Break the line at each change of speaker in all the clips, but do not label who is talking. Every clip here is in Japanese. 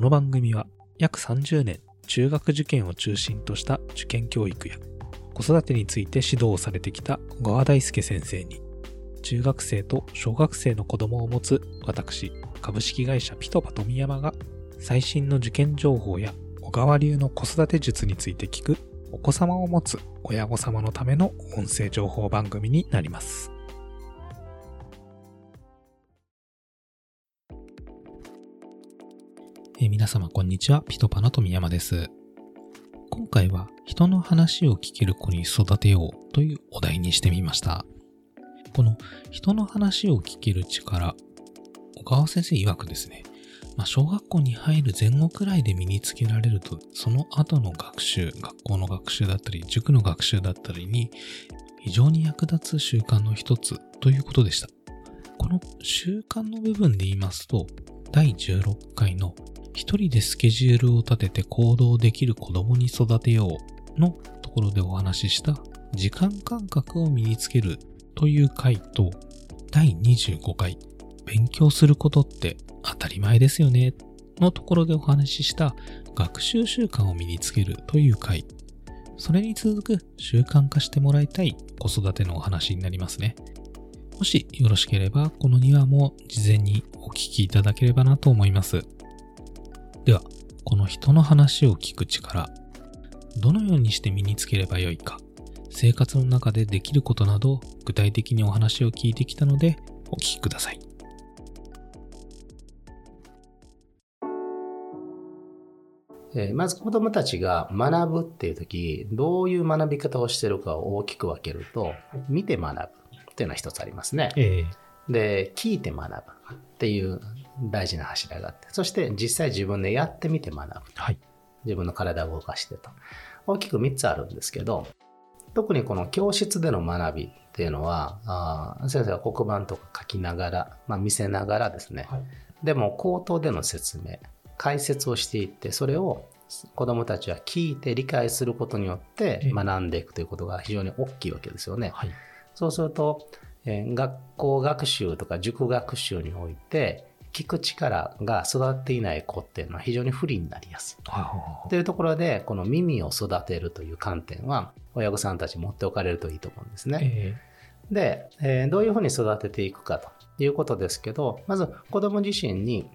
この番組は約30年中学受験を中心とした受験教育や子育てについて指導をされてきた小川大輔先生に中学生と小学生の子供を持つ私株式会社ピトパ富山が最新の受験情報や小川流の子育て術について聞くお子様を持つ親御様のための音声情報番組になります。えー皆様こんにちは、ピトパの富山です。今回は人の話を聞ける子に育てようというお題にしてみました。この人の話を聞ける力、小川先生曰くですね、まあ、小学校に入る前後くらいで身につけられると、その後の学習、学校の学習だったり、塾の学習だったりに非常に役立つ習慣の一つということでした。この習慣の部分で言いますと、第16回の一人でスケジュールを立てて行動できる子供に育てようのところでお話しした時間感覚を身につけるという回と第25回。勉強することって当たり前ですよね。のところでお話しした学習習慣を身につけるという回。それに続く習慣化してもらいたい子育てのお話になりますね。もしよろしければこの2話も事前にお聞きいただければなと思います。ではこの人の話を聞く力どのようにして身につければよいか生活の中でできることなど具体的にお話を聞いてきたのでお聞きください。
えーまず子供たちが学ぶっていう時、どういう学び方をしてるかを大きく分けると、見て学ぶっていうのは一つありますね。
え。
で、聞いて学ぶっていう大事な柱があって、そして実際自分でやってみて学ぶ。
はい
自分の体を動かしてと。大きく3つあるんですけど、特にこの教室での学びっていうのは、あー先生は黒板とか書きながら、まあ、見せながらですね、でも口頭での説明、解説をしていって、それを子どもたちは聞いて理解することによって
ええ
学んでいくということが非常に大きいわけですよね。
はい
そうすると、えー学校学習とか塾学習において、聞く力が育っていない子っていうのは非常に不利になりやすい。というところで、この耳を育てるという観点は、親御さんたち持っておかれるといいと思うんですね。
え
で、えーどういうふうに育てていくかということですけど、まず子供自身に、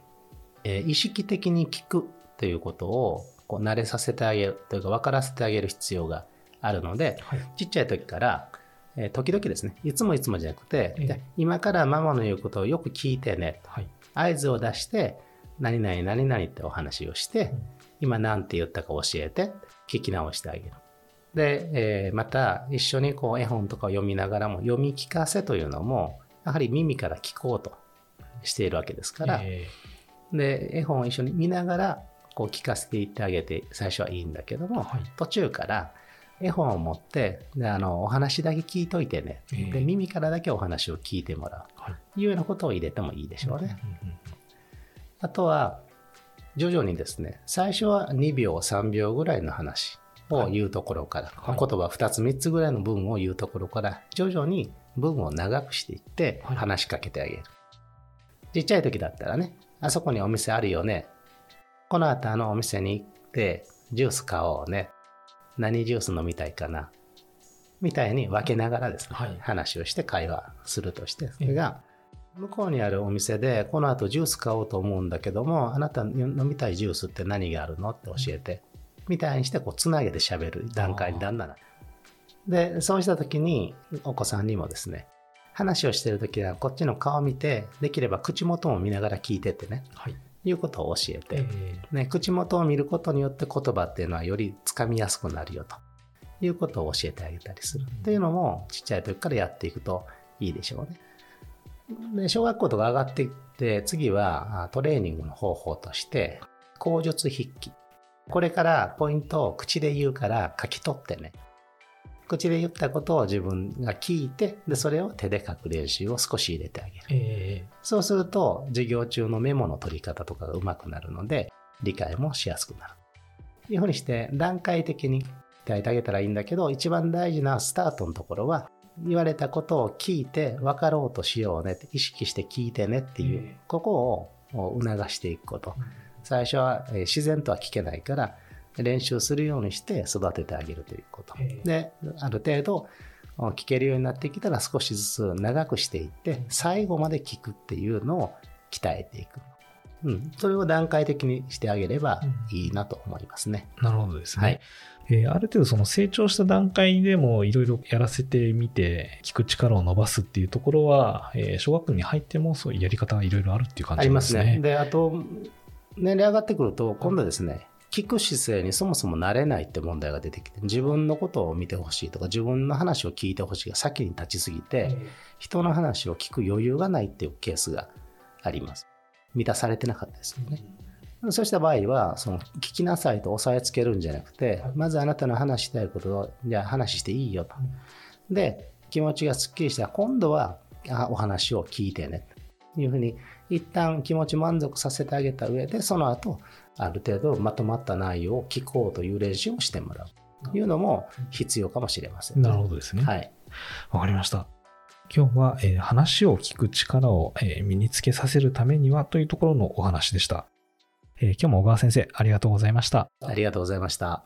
えー意識的に聞くということをこう慣れさせてあげるというか分からせてあげる必要があるので、
はい
ちっちゃい時から、えー時々ですね、いつもいつもじゃなくて、今からママの言うことをよく聞いてね、
はい。
合図を出して、何々何々ってお話をして、今何て言ったか教えて、聞き直してあげる。で、えーまた一緒にこう絵本とかを読みながらも読み聞かせというのも、やはり耳から聞こうとしているわけですから、
え。
で、絵本を一緒に見ながらこう聞かせていってあげて最初はいいんだけども、
はい。
途中から絵本を持ってであのお話だけ聞いといてね、
ええ。
で耳からだけお話を聞いてもらう。
はい。
というようなことを入れてもいいでしょうね。
うんうん
あとは徐々にですね最初は2秒3秒ぐらいの話を言うところから、
はい。
言葉2つ3つぐらいの文を言うところから徐々に文を長くしていって
はい。
話しかけてあげる、ちっちゃい時だったらねあそこにお店あるよね。この後あのお店に行ってジュース買おうね何ジュース飲みたいかなみたいに分けながらですね、
はい。
話をして会話するとしてそれが向こうにあるお店でこの後ジュース買おうと思うんだけどもあなた飲みたいジュースって何があるのって教えてみたいにしてこうつなげて喋る段階にだんだんでそうした時にお子さんにもですね話をしてる時はこっちの顔見てできれば口元も見ながら聞いてってね。
はい
いうことを教えて、
え
ね、口元を見ることによって言葉っていうのはよりつかみやすくなるよということを教えてあげたりするっていうのもちっちゃい時からやっていくといいでしょうね。で小学校とか上がっていって次はあトレーニングの方法として口述筆記。これからポイントを口で言うから書き取ってね口で言ったことを自分が聞いてでそれを手で書く練習を少し入れてあげる
え
そうすると、授業中のメモの取り方とかがうまくなるので、理解もしやすくなる。いうふうにして、段階的に伝えてあげたらいいんだけど、一番大事なスタートのところは、言われたことを聞いて分かろうとしようねって、意識して聞いてねっていう、
ええ
ここを促していくこと。最初はえー自然とは聞けないから、練習するようにして育ててあげるということ
え。え
で、ある程度、聞けるようになってきたら少しずつ長くしていって、最後まで聞くっていうのを鍛えていく。うん、それを段階的にしてあげればいいなと思いますね。
なるほどですね。
はい
えーある程度その成長した段階でもいろいろやらせてみて、聞く力を伸ばすっていうところは、えー小学校に入ってもそういうやり方がいろいろあるっていう感
あ
じですす
りまね。
ね。
で、あと、年齢上がってくると、今度ですね、聞く姿勢にそもそも慣れないって問題が出てきて、自分のことを見てほしいとか、自分の話を聞いてほしいが先に立ちすぎて、人の話を聞く余裕がないっていうケースがあります。満たされてなかったですよね。そうした場合は、その聞きなさいと押さえつけるんじゃなくて、まずあなたの話したいことを、じゃあ話していいよと。で、気持ちがすっきりしたら、今度はあお話を聞いてねというふうに、一旦気持ち満足させてあげた上で、その後、ある程度まとまった内容を聞こうという練習をしてもらうというのも必要かもしれません、
なるほどですね。
はい。
わかりました。今日は、えー話を聞く力を、えー身につけさせるためにはというところのお話でした。えー今日も小川先生、ありがとうございました。
ありがとうございました。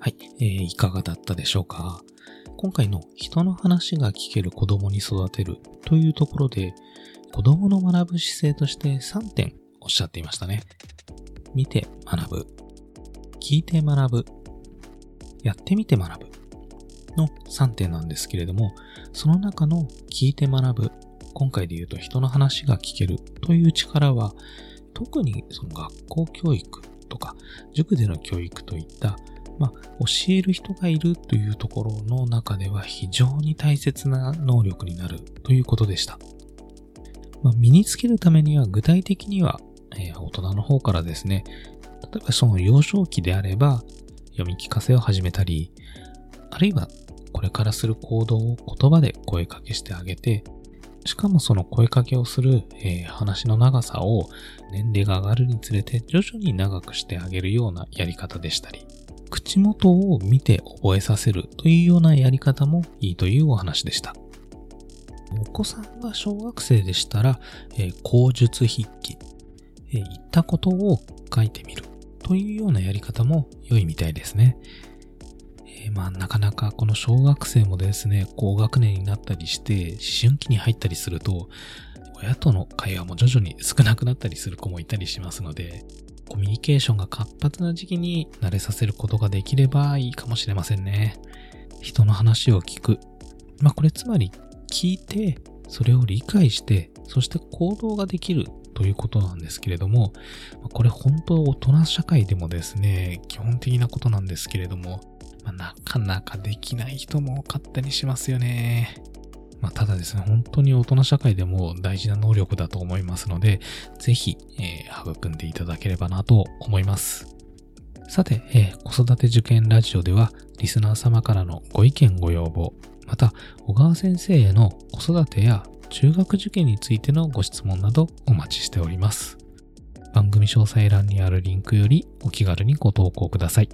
はい、えーいかがだったでしょうか？今回の人の話が聞ける子供に育てるというところで、子供の学ぶ姿勢として3点おっしゃっていましたね。見て学ぶ、聞いて学ぶ、やってみて学ぶ。の3点なんですけれども、その中の聞いて学ぶ、今回で言うと人の話が聞けるという力は、特にその学校教育とか塾での教育といったまあ、教える人がいるというところの中では非常に大切な能力になるということでした。まあ、身につけるためには具体的には、えー大人の方からですね、例えばその幼少期であれば読み聞かせを始めたり、あるいはこれからする行動を言葉で声かけしてあげて、しかもその声かけをする、えー話の長さを年齢が上がるにつれて徐々に長くしてあげるようなやり方でしたり、口元を見て覚えさせるというようなやり方もいいというお話でした。お子さんが小学生でしたら、え口述筆記、えー言ったことを書いてみるというようなやり方も良いみたいですね。えまあなかなかこの小学生もですね、高学年になったりして思春期に入ったりすると、親との会話も徐々に少なくなったりする子もいたりしますので、コミュニケーションが活発な時期に慣れさせることができればいいかもしれませんね。人の話を聞く。まあこれつまり聞いて、それを理解して、そして行動ができるということなんですけれども、これ本当大人社会でもですね、基本的なことなんですけれども、まあなかなかできない人も多かったりしますよね。まあ、ただですね、本当に大人社会でも大事な能力だと思いますので、ぜひ、えー育んでいただければなと思います。さて、えー子育て受験ラジオでは、リスナー様からのご意見ご要望、また、小川先生への子育てや中学受験についてのご質問などお待ちしております。番組詳細欄にあるリンクよりお気軽にご投稿ください。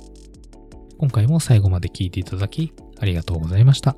今回も最後まで聞いていただき、ありがとうございました。